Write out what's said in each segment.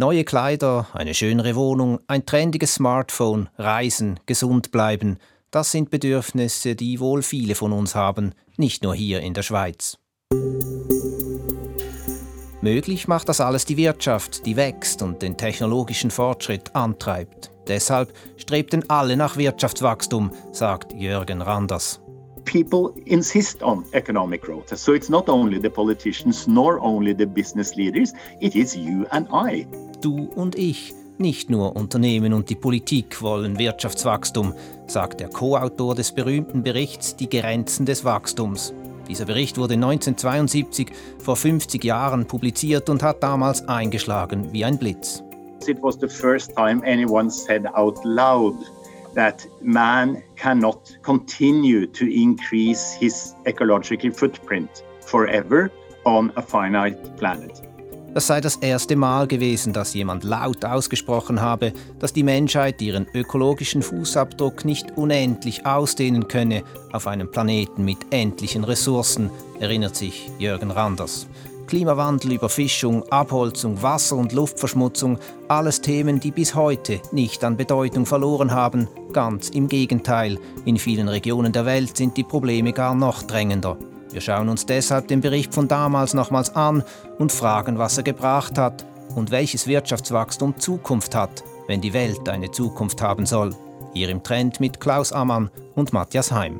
Neue Kleider, eine schönere Wohnung, ein trendiges Smartphone, Reisen, gesund bleiben, das sind Bedürfnisse, die wohl viele von uns haben, nicht nur hier in der Schweiz. Möglich macht das alles die Wirtschaft, die wächst und den technologischen Fortschritt antreibt. Deshalb strebten alle nach Wirtschaftswachstum, sagt Jürgen Randers. People insist on economic growth. So it's not only the politicians nor only the business leaders, it is you and I. Du und ich. Nicht nur Unternehmen und die Politik wollen Wirtschaftswachstum, sagt der Co-Autor des berühmten Berichts Die Grenzen des Wachstums. Dieser Bericht wurde 1972, vor 50 Jahren, publiziert und hat damals eingeschlagen wie ein Blitz. It was the first time anyone said out loud that man cannot continue to increase his ecological footprint forever on a finite planet. Das sei das erste Mal gewesen, dass jemand laut ausgesprochen habe, dass die Menschheit ihren ökologischen Fußabdruck nicht unendlich ausdehnen könne auf einem Planeten mit endlichen Ressourcen, erinnert sich Jürgen Randers. Klimawandel, Überfischung, Abholzung, Wasser- und Luftverschmutzung, alles Themen, die bis heute nicht an Bedeutung verloren haben. Ganz im Gegenteil, in vielen Regionen der Welt sind die Probleme gar noch drängender. Wir schauen uns deshalb den Bericht von damals nochmals an und fragen, was er gebracht hat und welches Wirtschaftswachstum Zukunft hat, wenn die Welt eine Zukunft haben soll. Hier im Trend mit Klaus Ammann und Matthias Heim.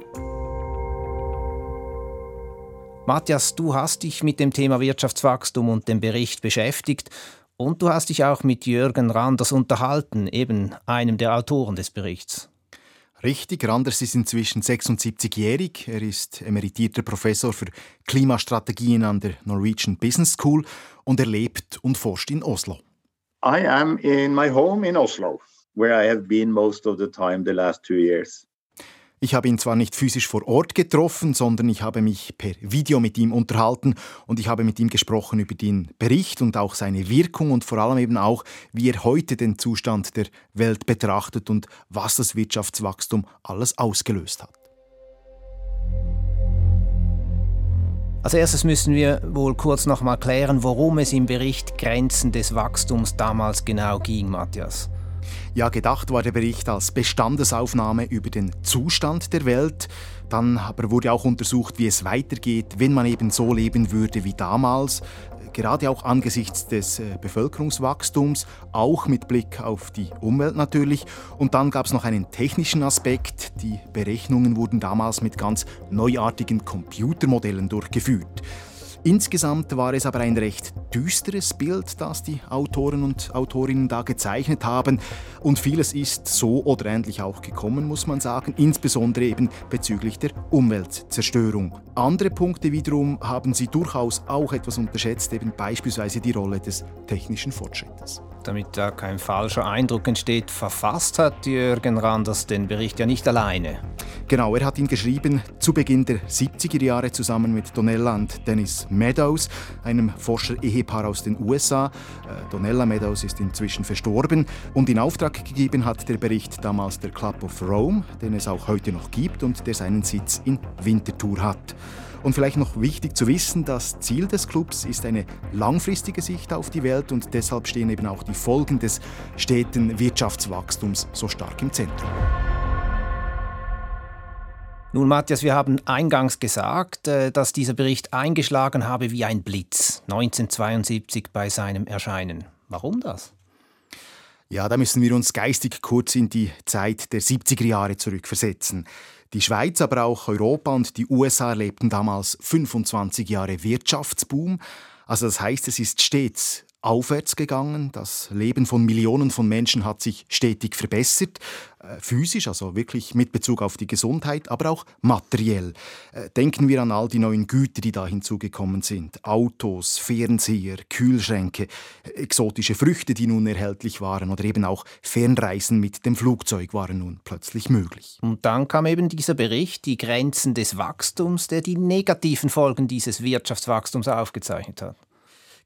Matthias, du hast dich mit dem Thema Wirtschaftswachstum und dem Bericht beschäftigt und du hast dich auch mit Jürgen Randers unterhalten, eben einem der Autoren des Berichts. Richtig, Randers ist inzwischen 76-jährig. Er ist emeritierter Professor für Klimastrategien an der Norwegian Business School und er lebt und forscht in Oslo. I am in my home in Oslo, where I have been most of the time the last two years. Ich habe ihn zwar nicht physisch vor Ort getroffen, sondern ich habe mich per Video mit ihm unterhalten und ich habe mit ihm gesprochen über den Bericht und auch seine Wirkung und vor allem eben auch, wie er heute den Zustand der Welt betrachtet und was das Wirtschaftswachstum alles ausgelöst hat. Als erstes müssen wir wohl kurz noch mal klären, worum es im Bericht Grenzen des Wachstums damals genau ging, Matthias. Ja, gedacht war der Bericht als Bestandesaufnahme über den Zustand der Welt. Dann aber wurde auch untersucht, wie es weitergeht, wenn man eben so leben würde wie damals. Gerade auch angesichts des äh, Bevölkerungswachstums, auch mit Blick auf die Umwelt natürlich. Und dann gab es noch einen technischen Aspekt. Die Berechnungen wurden damals mit ganz neuartigen Computermodellen durchgeführt. Insgesamt war es aber ein recht düsteres Bild, das die Autoren und Autorinnen da gezeichnet haben. Und vieles ist so oder ähnlich auch gekommen, muss man sagen, insbesondere eben bezüglich der Umweltzerstörung. Andere Punkte wiederum haben sie durchaus auch etwas unterschätzt, eben beispielsweise die Rolle des technischen Fortschrittes damit da kein falscher Eindruck entsteht, verfasst hat Jürgen Randers den Bericht ja nicht alleine. Genau, er hat ihn geschrieben zu Beginn der 70er Jahre zusammen mit Donella und Dennis Meadows, einem Forscher-Ehepaar aus den USA. Äh, Donella Meadows ist inzwischen verstorben und in Auftrag gegeben hat der Bericht damals der Club of Rome, den es auch heute noch gibt und der seinen Sitz in Winterthur hat. Und vielleicht noch wichtig zu wissen, das Ziel des Clubs ist eine langfristige Sicht auf die Welt und deshalb stehen eben auch die Folgen des steten Wirtschaftswachstums so stark im Zentrum. Nun, Matthias, wir haben eingangs gesagt, äh, dass dieser Bericht eingeschlagen habe wie ein Blitz 1972 bei seinem Erscheinen. Warum das? Ja, da müssen wir uns geistig kurz in die Zeit der 70er Jahre zurückversetzen. Die Schweiz, aber auch Europa und die USA erlebten damals 25 Jahre Wirtschaftsboom. Also das heißt, es ist stets aufwärts gegangen. Das Leben von Millionen von Menschen hat sich stetig verbessert, äh, physisch, also wirklich mit Bezug auf die Gesundheit, aber auch materiell. Äh, denken wir an all die neuen Güter, die da hinzugekommen sind. Autos, Fernseher, Kühlschränke, exotische Früchte, die nun erhältlich waren oder eben auch Fernreisen mit dem Flugzeug waren nun plötzlich möglich. Und dann kam eben dieser Bericht, die Grenzen des Wachstums, der die negativen Folgen dieses Wirtschaftswachstums aufgezeichnet hat.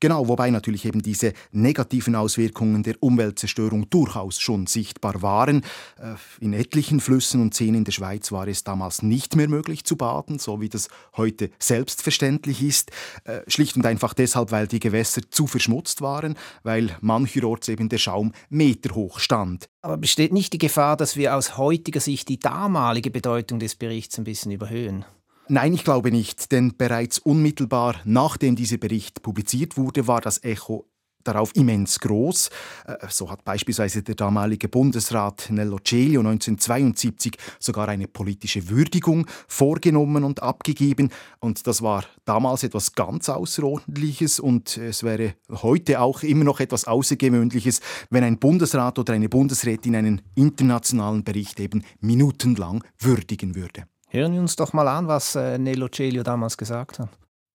Genau, wobei natürlich eben diese negativen Auswirkungen der Umweltzerstörung durchaus schon sichtbar waren. Äh, in etlichen Flüssen und Seen in der Schweiz war es damals nicht mehr möglich zu baden, so wie das heute selbstverständlich ist. Äh, schlicht und einfach deshalb, weil die Gewässer zu verschmutzt waren, weil mancherorts eben der Schaum meterhoch stand. Aber besteht nicht die Gefahr, dass wir aus heutiger Sicht die damalige Bedeutung des Berichts ein bisschen überhöhen? Nein, ich glaube nicht, denn bereits unmittelbar nachdem dieser Bericht publiziert wurde, war das Echo darauf immens groß. Äh, so hat beispielsweise der damalige Bundesrat Nello Celio 1972 sogar eine politische Würdigung vorgenommen und abgegeben. Und das war damals etwas ganz Außerordentliches und es wäre heute auch immer noch etwas Außergewöhnliches, wenn ein Bundesrat oder eine Bundesrätin einen internationalen Bericht eben minutenlang würdigen würde. Hören wir uns doch mal an, was äh, Nello Celio damals gesagt hat.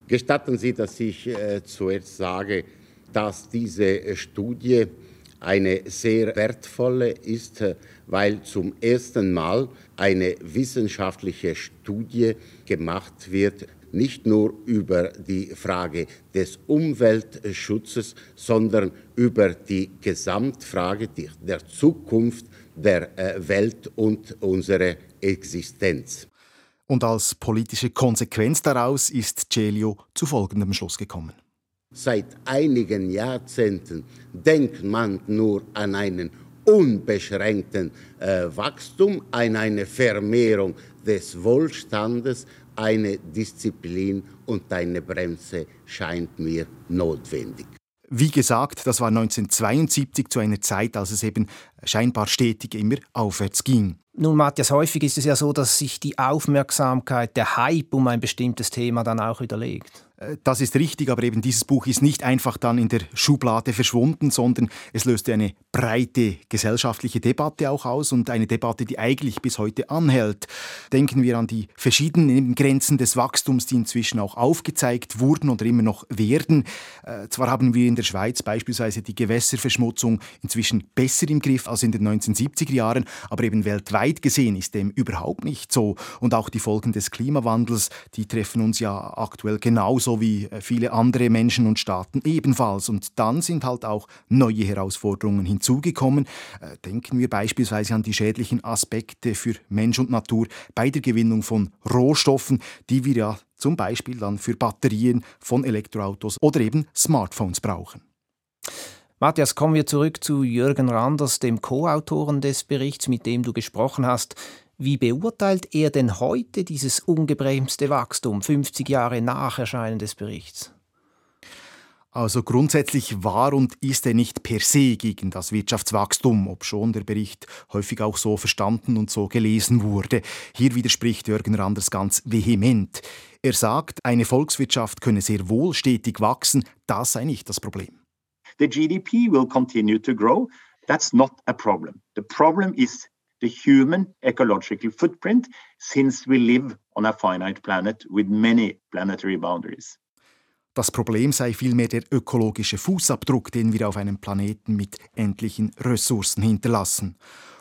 Gestatten Sie, dass ich äh, zuerst sage, dass diese äh, Studie eine sehr wertvolle ist, äh, weil zum ersten Mal eine wissenschaftliche Studie gemacht wird, nicht nur über die Frage des Umweltschutzes, sondern über die Gesamtfrage der Zukunft der äh, Welt und unserer Existenz. Und als politische Konsequenz daraus ist Celio zu folgendem Schluss gekommen. Seit einigen Jahrzehnten denkt man nur an einen unbeschränkten äh, Wachstum, an eine Vermehrung des Wohlstandes, eine Disziplin und eine Bremse scheint mir notwendig. Wie gesagt, das war 1972 zu einer Zeit, als es eben scheinbar stetig immer aufwärts ging. Nun, Matthias, häufig ist es ja so, dass sich die Aufmerksamkeit, der Hype um ein bestimmtes Thema dann auch widerlegt. Äh, das ist richtig, aber eben dieses Buch ist nicht einfach dann in der Schublade verschwunden, sondern es löste eine breite gesellschaftliche Debatte auch aus und eine Debatte, die eigentlich bis heute anhält. Denken wir an die verschiedenen Grenzen des Wachstums, die inzwischen auch aufgezeigt wurden oder immer noch werden. Äh, zwar haben wir in der Schweiz beispielsweise die Gewässerverschmutzung inzwischen besser im Griff als in den 1970er Jahren, aber eben weltweit gesehen ist dem überhaupt nicht so. Und auch die Folgen des Klimawandels, die treffen uns ja aktuell genauso so wie äh, viele andere Menschen und Staaten ebenfalls. Und dann sind halt auch neue Herausforderungen hinzugekommen. Äh, denken wir beispielsweise an die schädlichen Aspekte für Mensch und Natur bei der Gewinnung von Rohstoffen, die wir ja zum Beispiel dann für Batterien von Elektroautos oder eben Smartphones brauchen. Matthias, kommen wir zurück zu Jürgen Randers, dem Co-Autoren des Berichts, mit dem du gesprochen hast. Wie beurteilt er denn heute dieses ungebremste Wachstum, 50 Jahre nach Erscheinen des Berichts? Also grundsätzlich war und ist er nicht per se gegen das Wirtschaftswachstum, obschon der Bericht häufig auch so verstanden und so gelesen wurde. Hier widerspricht Jürgen Randers ganz vehement. Er sagt, eine Volkswirtschaft könne sehr wohl stetig wachsen, das sei nicht das Problem. The GDP will continue to grow. That's not a problem. The problem is the human ecological footprint since we live on a finite planet with many planetary boundaries. Das Problem sei vielmehr der ökologische Fußabdruck, den wir auf einem Planeten mit endlichen Ressourcen hinterlassen.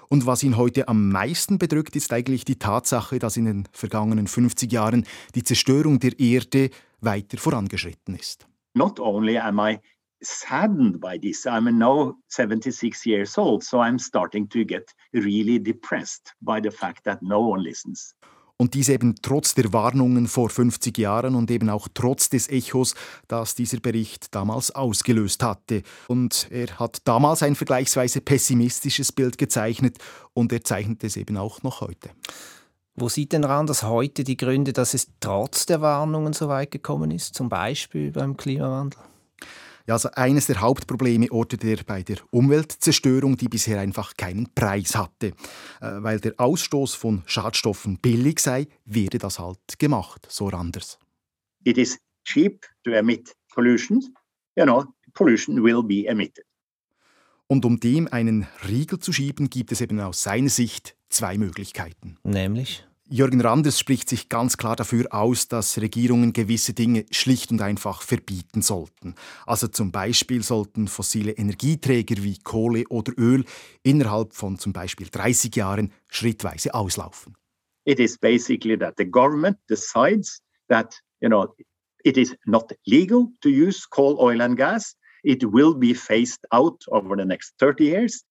Und was ihn heute am meisten bedrückt, ist eigentlich die Tatsache, dass in den vergangenen 50 Jahren die Zerstörung der Erde weiter vorangeschritten ist. Not only am I saddened by this. I'm now 76 years old, so I'm starting to get really depressed by the fact that no one listens. Und dies eben trotz der Warnungen vor 50 Jahren und eben auch trotz des Echos, das dieser Bericht damals ausgelöst hatte. Und er hat damals ein vergleichsweise pessimistisches Bild gezeichnet und er zeichnet es eben auch noch heute. Wo sieht denn Randers heute die Gründe, dass es trotz der Warnungen so weit gekommen ist, zum Beispiel beim Klimawandel? Ja, also eines der Hauptprobleme ortet er bei der Umweltzerstörung, die bisher einfach keinen Preis hatte. Äh, weil der Ausstoß von Schadstoffen billig sei, werde das halt gemacht, so anders. It is cheap to emit pollution. You know, pollution will be emitted. Und um dem einen Riegel zu schieben, gibt es eben aus seiner Sicht zwei Möglichkeiten. Nämlich? Jürgen Randers spricht sich ganz klar dafür aus, dass Regierungen gewisse Dinge schlicht und einfach verbieten sollten. Also zum Beispiel sollten fossile Energieträger wie Kohle oder Öl innerhalb von zum Beispiel 30 Jahren schrittweise auslaufen. It is basically that the government decides that you know It is not legal to use coal, oil and gas. It will be phased out over the next 30 years.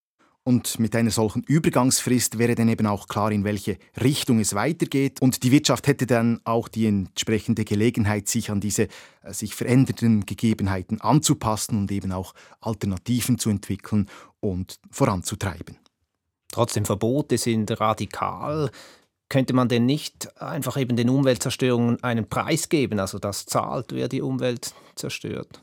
Und mit einer solchen Übergangsfrist wäre dann eben auch klar, in welche Richtung es weitergeht. Und die Wirtschaft hätte dann auch die entsprechende Gelegenheit, sich an diese äh, sich verändernden Gegebenheiten anzupassen und eben auch Alternativen zu entwickeln und voranzutreiben. Trotzdem Verbote sind radikal. Könnte man denn nicht einfach eben den Umweltzerstörungen einen Preis geben, also das zahlt, wer die Umwelt zerstört?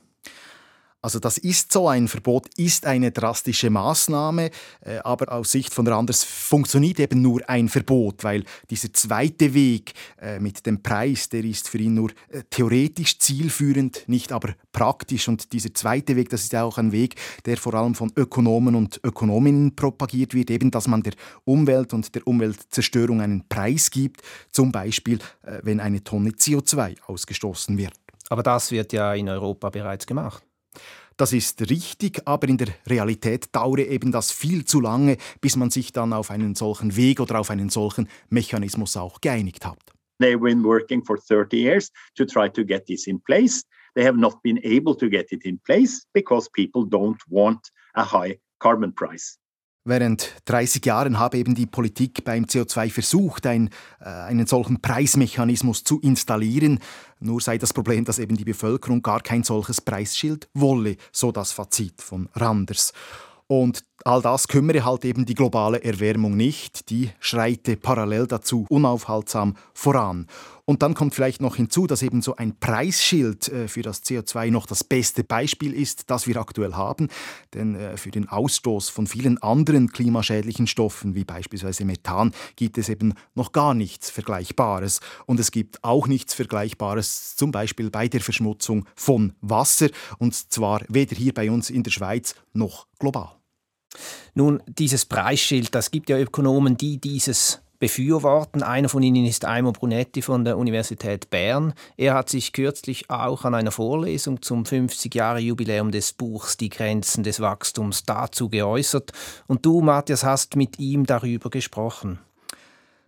Also das ist so, ein Verbot ist eine drastische Maßnahme, äh, aber aus Sicht von Randers funktioniert eben nur ein Verbot, weil dieser zweite Weg äh, mit dem Preis, der ist für ihn nur äh, theoretisch zielführend, nicht aber praktisch. Und dieser zweite Weg, das ist auch ein Weg, der vor allem von Ökonomen und Ökonominnen propagiert wird, eben, dass man der Umwelt und der Umweltzerstörung einen Preis gibt, zum Beispiel, wenn eine Tonne CO2 ausgestoßen wird. Aber das wird ja in Europa bereits gemacht. Das ist richtig, aber in der Realität dauere eben das viel zu lange, bis man sich dann auf einen solchen Weg oder auf einen solchen Mechanismus auch geeinigt hat. They've been working for 30 years to try to get this in place. They have not been able to get it in place because people don't want a high carbon price. Während 30 Jahren habe eben die Politik beim CO2 versucht, ein, äh, einen solchen Preismechanismus zu installieren. Nur sei das Problem, dass eben die Bevölkerung gar kein solches Preisschild wolle, so das Fazit von Randers. Und all das kümmere halt eben die globale Erwärmung nicht, die schreite parallel dazu unaufhaltsam voran. Und dann kommt vielleicht noch hinzu, dass eben so ein Preisschild äh, für das CO2 noch das beste Beispiel ist, das wir aktuell haben. Denn äh, für den Ausstoß von vielen anderen klimaschädlichen Stoffen, wie beispielsweise Methan, gibt es eben noch gar nichts Vergleichbares. Und es gibt auch nichts Vergleichbares zum Beispiel bei der Verschmutzung von Wasser. Und zwar weder hier bei uns in der Schweiz noch global. Nun, dieses Preisschild, das gibt ja Ökonomen, die dieses befürworten. Einer von ihnen ist Aimo Brunetti von der Universität Bern. Er hat sich kürzlich auch an einer Vorlesung zum 50-Jahre-Jubiläum des Buchs Die Grenzen des Wachstums dazu geäußert. Und du, Matthias, hast mit ihm darüber gesprochen.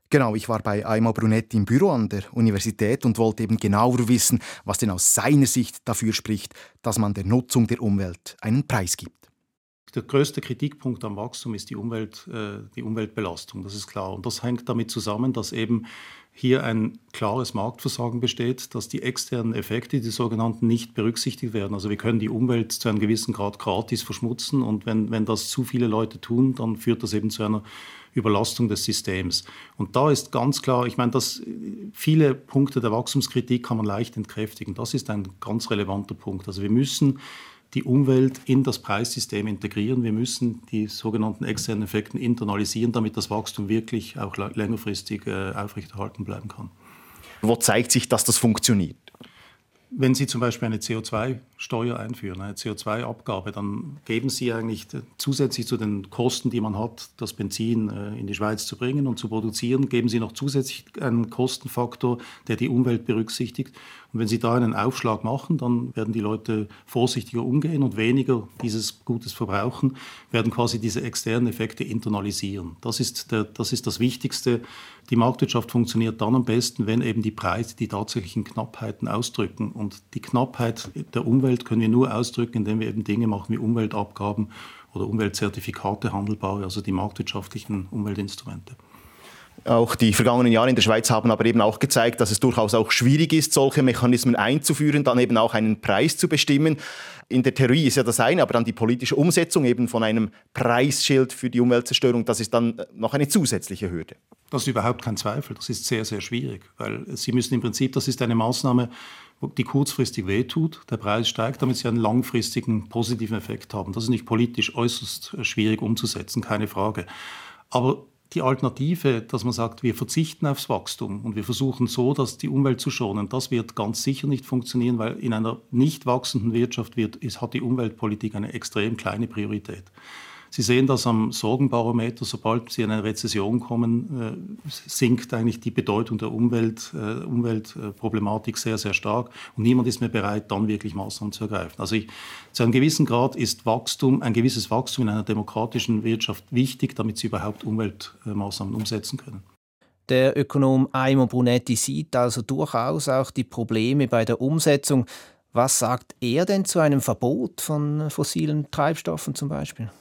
Genau, ich war bei Aimo Brunetti im Büro an der Universität und wollte eben genauer wissen, was denn aus seiner Sicht dafür spricht, dass man der Nutzung der Umwelt einen Preis gibt. Der größte Kritikpunkt am Wachstum ist die, Umwelt, äh, die Umweltbelastung, das ist klar. Und das hängt damit zusammen, dass eben hier ein klares Marktversagen besteht, dass die externen Effekte, die sogenannten, nicht berücksichtigt werden. Also wir können die Umwelt zu einem gewissen Grad gratis verschmutzen und wenn, wenn das zu viele Leute tun, dann führt das eben zu einer Überlastung des Systems. Und da ist ganz klar, ich meine, dass viele Punkte der Wachstumskritik kann man leicht entkräftigen. Das ist ein ganz relevanter Punkt. Also wir müssen die Umwelt in das Preissystem integrieren. Wir müssen die sogenannten externen Effekte internalisieren, damit das Wachstum wirklich auch längerfristig äh, aufrechterhalten bleiben kann. Wo zeigt sich, dass das funktioniert? Wenn Sie zum Beispiel eine CO2-Steuer einführen, eine CO2-Abgabe, dann geben Sie eigentlich zusätzlich zu den Kosten, die man hat, das Benzin äh, in die Schweiz zu bringen und zu produzieren, geben Sie noch zusätzlich einen Kostenfaktor, der die Umwelt berücksichtigt. Und wenn Sie da einen Aufschlag machen, dann werden die Leute vorsichtiger umgehen und weniger dieses Gutes verbrauchen, werden quasi diese externen Effekte internalisieren. Das ist, der, das ist das Wichtigste. Die Marktwirtschaft funktioniert dann am besten, wenn eben die Preise die tatsächlichen Knappheiten ausdrücken. Und die Knappheit der Umwelt können wir nur ausdrücken, indem wir eben Dinge machen wie Umweltabgaben oder Umweltzertifikate handelbare, also die marktwirtschaftlichen Umweltinstrumente. Auch die vergangenen Jahre in der Schweiz haben aber eben auch gezeigt, dass es durchaus auch schwierig ist, solche Mechanismen einzuführen, dann eben auch einen Preis zu bestimmen. In der Theorie ist ja das eine, aber dann die politische Umsetzung eben von einem Preisschild für die Umweltzerstörung, das ist dann noch eine zusätzliche Hürde. Das ist überhaupt kein Zweifel. Das ist sehr, sehr schwierig, weil Sie müssen im Prinzip, das ist eine Maßnahme, die kurzfristig wehtut, der Preis steigt, damit Sie einen langfristigen positiven Effekt haben. Das ist nicht politisch äußerst schwierig umzusetzen, keine Frage. Aber die Alternative, dass man sagt, wir verzichten aufs Wachstum und wir versuchen so, dass die Umwelt zu schonen, das wird ganz sicher nicht funktionieren, weil in einer nicht wachsenden Wirtschaft wird, ist, hat die Umweltpolitik eine extrem kleine Priorität. Sie sehen das am Sorgenbarometer, sobald Sie in eine Rezession kommen, äh, sinkt eigentlich die Bedeutung der Umwelt, äh, Umweltproblematik sehr, sehr stark und niemand ist mehr bereit, dann wirklich Maßnahmen zu ergreifen. Also ich, zu einem gewissen Grad ist Wachstum, ein gewisses Wachstum in einer demokratischen Wirtschaft wichtig, damit Sie überhaupt Umweltmaßnahmen umsetzen können. Der Ökonom Aimo Brunetti sieht also durchaus auch die Probleme bei der Umsetzung. Was sagt er denn zu einem Verbot von fossilen Treibstoffen zum Beispiel?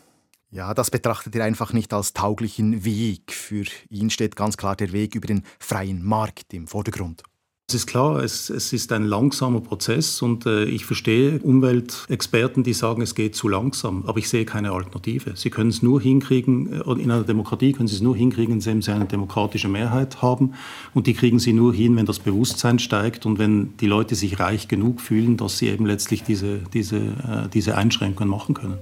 Ja, das betrachtet er einfach nicht als tauglichen Weg. Für ihn steht ganz klar der Weg über den freien Markt im Vordergrund. Es ist klar, es, es ist ein langsamer Prozess und äh, ich verstehe Umweltexperten, die sagen, es geht zu langsam, aber ich sehe keine Alternative. Sie können es nur hinkriegen, äh, in einer Demokratie können Sie es nur hinkriegen, indem Sie eine demokratische Mehrheit haben und die kriegen Sie nur hin, wenn das Bewusstsein steigt und wenn die Leute sich reich genug fühlen, dass sie eben letztlich diese, diese, äh, diese Einschränkungen machen können.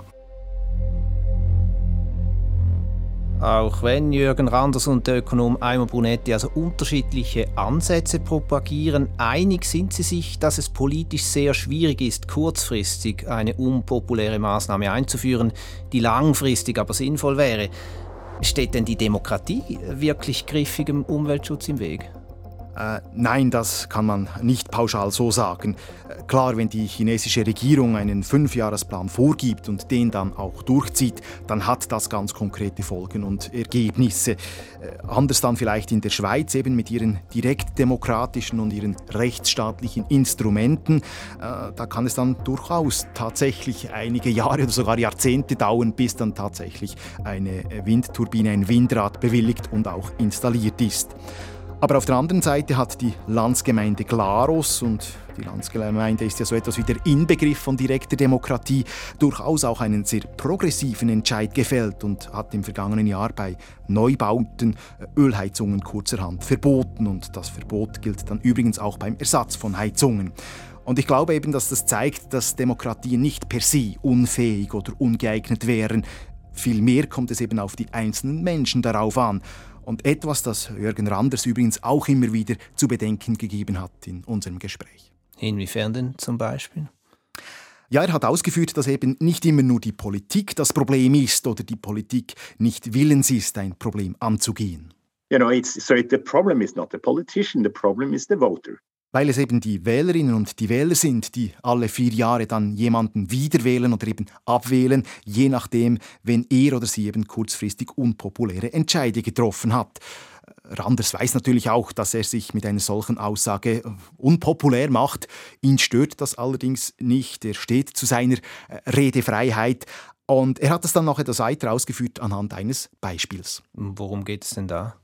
Auch wenn Jürgen Randers und der Ökonom Eimer Brunetti also unterschiedliche Ansätze propagieren, einig sind sie sich, dass es politisch sehr schwierig ist, kurzfristig eine unpopuläre Maßnahme einzuführen, die langfristig aber sinnvoll wäre. Steht denn die Demokratie wirklich griffigem Umweltschutz im Weg? Äh, nein, das kann man nicht pauschal so sagen. Äh, klar, wenn die chinesische Regierung einen Fünfjahresplan vorgibt und den dann auch durchzieht, dann hat das ganz konkrete Folgen und Ergebnisse. Äh, anders dann vielleicht in der Schweiz eben mit ihren direktdemokratischen und ihren rechtsstaatlichen Instrumenten. Da kann es dann durchaus tatsächlich einige Jahre oder sogar Jahrzehnte dauern, bis dann tatsächlich eine Windturbine, ein Windrad bewilligt und auch installiert ist. Aber auf der anderen Seite hat die Landsgemeinde Glarus, und die Landsgemeinde ist ja so etwas wie der Inbegriff von direkter Demokratie, durchaus auch einen sehr progressiven Entscheid gefällt und hat im vergangenen Jahr bei Neubauten äh, Ölheizungen kurzerhand verboten. Und das Verbot gilt dann übrigens auch beim Ersatz von Heizungen. Und ich glaube eben, dass das zeigt, dass Demokratien nicht per se unfähig oder ungeeignet wären. Vielmehr kommt es eben auf die einzelnen Menschen darauf an. Und etwas, das Jürgen Randers übrigens auch immer wieder zu bedenken gegeben hat in unserem Gespräch. Inwiefern denn zum Beispiel? Ja, er hat ausgeführt, dass eben nicht immer nur die Politik das Problem ist oder die Politik nicht willens ist, ein Problem anzugehen. You know, it's, so the problem is not the politician, the problem is the voter weil es eben die Wählerinnen und die Wähler sind, die alle vier Jahre dann jemanden wiederwählen oder eben abwählen, je nachdem, wenn er oder sie eben kurzfristig unpopuläre Entscheide getroffen hat. Randers weiß natürlich auch, dass er sich mit einer solchen Aussage unpopulär macht. Ihn stört das allerdings nicht. Er steht zu seiner äh, Redefreiheit. Und er hat es dann noch etwas weiter ausgeführt anhand eines Beispiels. Worum geht es denn da?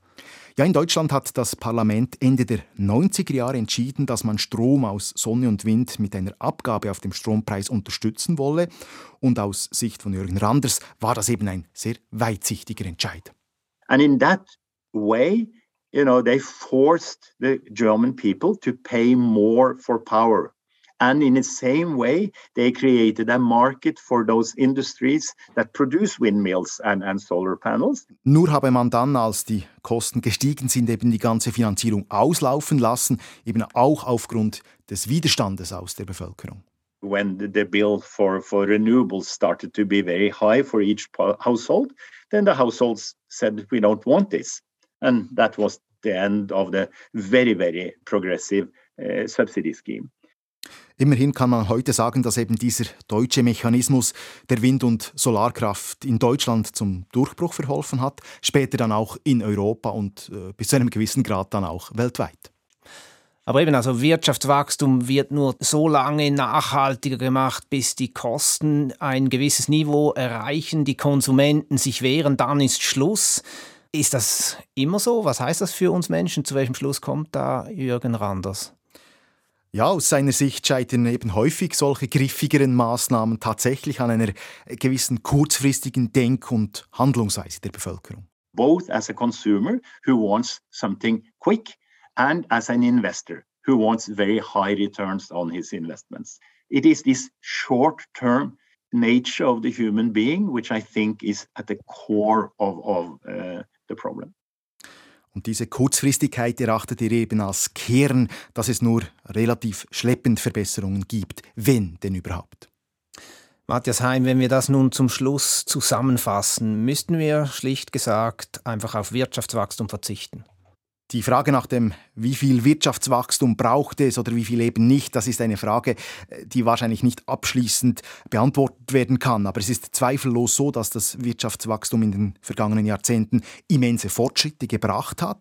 Ja, in Deutschland hat das Parlament Ende der 90er Jahre entschieden, dass man Strom aus Sonne und Wind mit einer Abgabe auf dem Strompreis unterstützen wolle. Und aus Sicht von Jürgen Randers war das eben ein sehr weitsichtiger Entscheid. And in that way, you know, they forced the German people to pay more for power. And in the same way, they created a market for those industries that produce windmills and, and solar panels. Nur habe man dann, als die Kosten gestiegen sind, eben die ganze Finanzierung auslaufen lassen, eben auch aufgrund des Widerstandes aus der Bevölkerung. When the, bill for, for renewables started to be very high for each household, then the households said, we don't want this. And that was the end of the very, very progressive uh, subsidy scheme. Immerhin kann man heute sagen, dass eben dieser deutsche Mechanismus der Wind- und Solarkraft in Deutschland zum Durchbruch verholfen hat, später dann auch in Europa und äh, bis zu einem gewissen Grad dann auch weltweit. Aber eben, also Wirtschaftswachstum wird nur so lange nachhaltiger gemacht, bis die Kosten ein gewisses Niveau erreichen, die Konsumenten sich wehren, dann ist Schluss. Ist das immer so? Was heißt das für uns Menschen? Zu welchem Schluss kommt da Jürgen Randers? Ja, aus seiner Sicht scheitern eben häufig solche griffigeren Maßnahmen tatsächlich an einer gewissen kurzfristigen Denk- und Handlungsweise der Bevölkerung. Both as a consumer who wants something quick and as an investor who wants very high returns on his investments. It is this short-term nature of the human being which I think is at the core of, of uh, the problem. Und diese Kurzfristigkeit erachtet er eben als Kern, dass es nur relativ schleppend Verbesserungen gibt, wenn denn überhaupt. Matthias Heim, wenn wir das nun zum Schluss zusammenfassen, müssten wir schlicht gesagt einfach auf Wirtschaftswachstum verzichten. Die Frage nach dem Wie viel Wirtschaftswachstum braucht es oder wie viel eben nicht? Das ist eine Frage, äh, die wahrscheinlich nicht abschließend beantwortet werden kann. Aber es ist zweifellos so, dass das Wirtschaftswachstum in den vergangenen Jahrzehnten immense Fortschritte gebracht hat.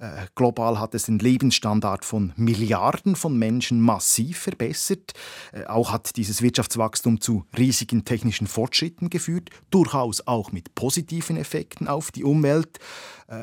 Äh, global hat es den Lebensstandard von Milliarden von Menschen massiv verbessert. Äh, auch hat dieses Wirtschaftswachstum zu riesigen technischen Fortschritten geführt, durchaus auch mit positiven Effekten auf die Umwelt.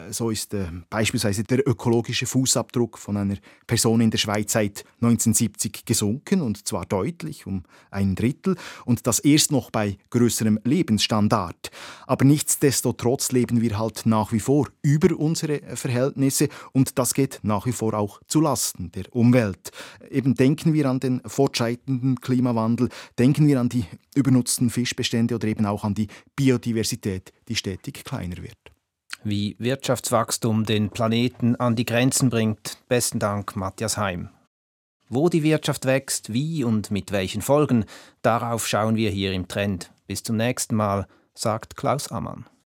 So ist beispielsweise der ökologische Fußabdruck von einer Person in der Schweiz seit 1970 gesunken, und zwar deutlich um ein Drittel, und das erst noch bei größerem Lebensstandard. Aber nichtsdestotrotz leben wir halt nach wie vor über unsere Verhältnisse, und das geht nach wie vor auch zu Lasten der Umwelt. Eben denken wir an den fortschreitenden Klimawandel, denken wir an die übernutzten Fischbestände oder eben auch an die Biodiversität, die stetig kleiner wird wie Wirtschaftswachstum den Planeten an die Grenzen bringt. Besten Dank, Matthias Heim. Wo die Wirtschaft wächst, wie und mit welchen Folgen, darauf schauen wir hier im Trend. Bis zum nächsten Mal, sagt Klaus Ammann.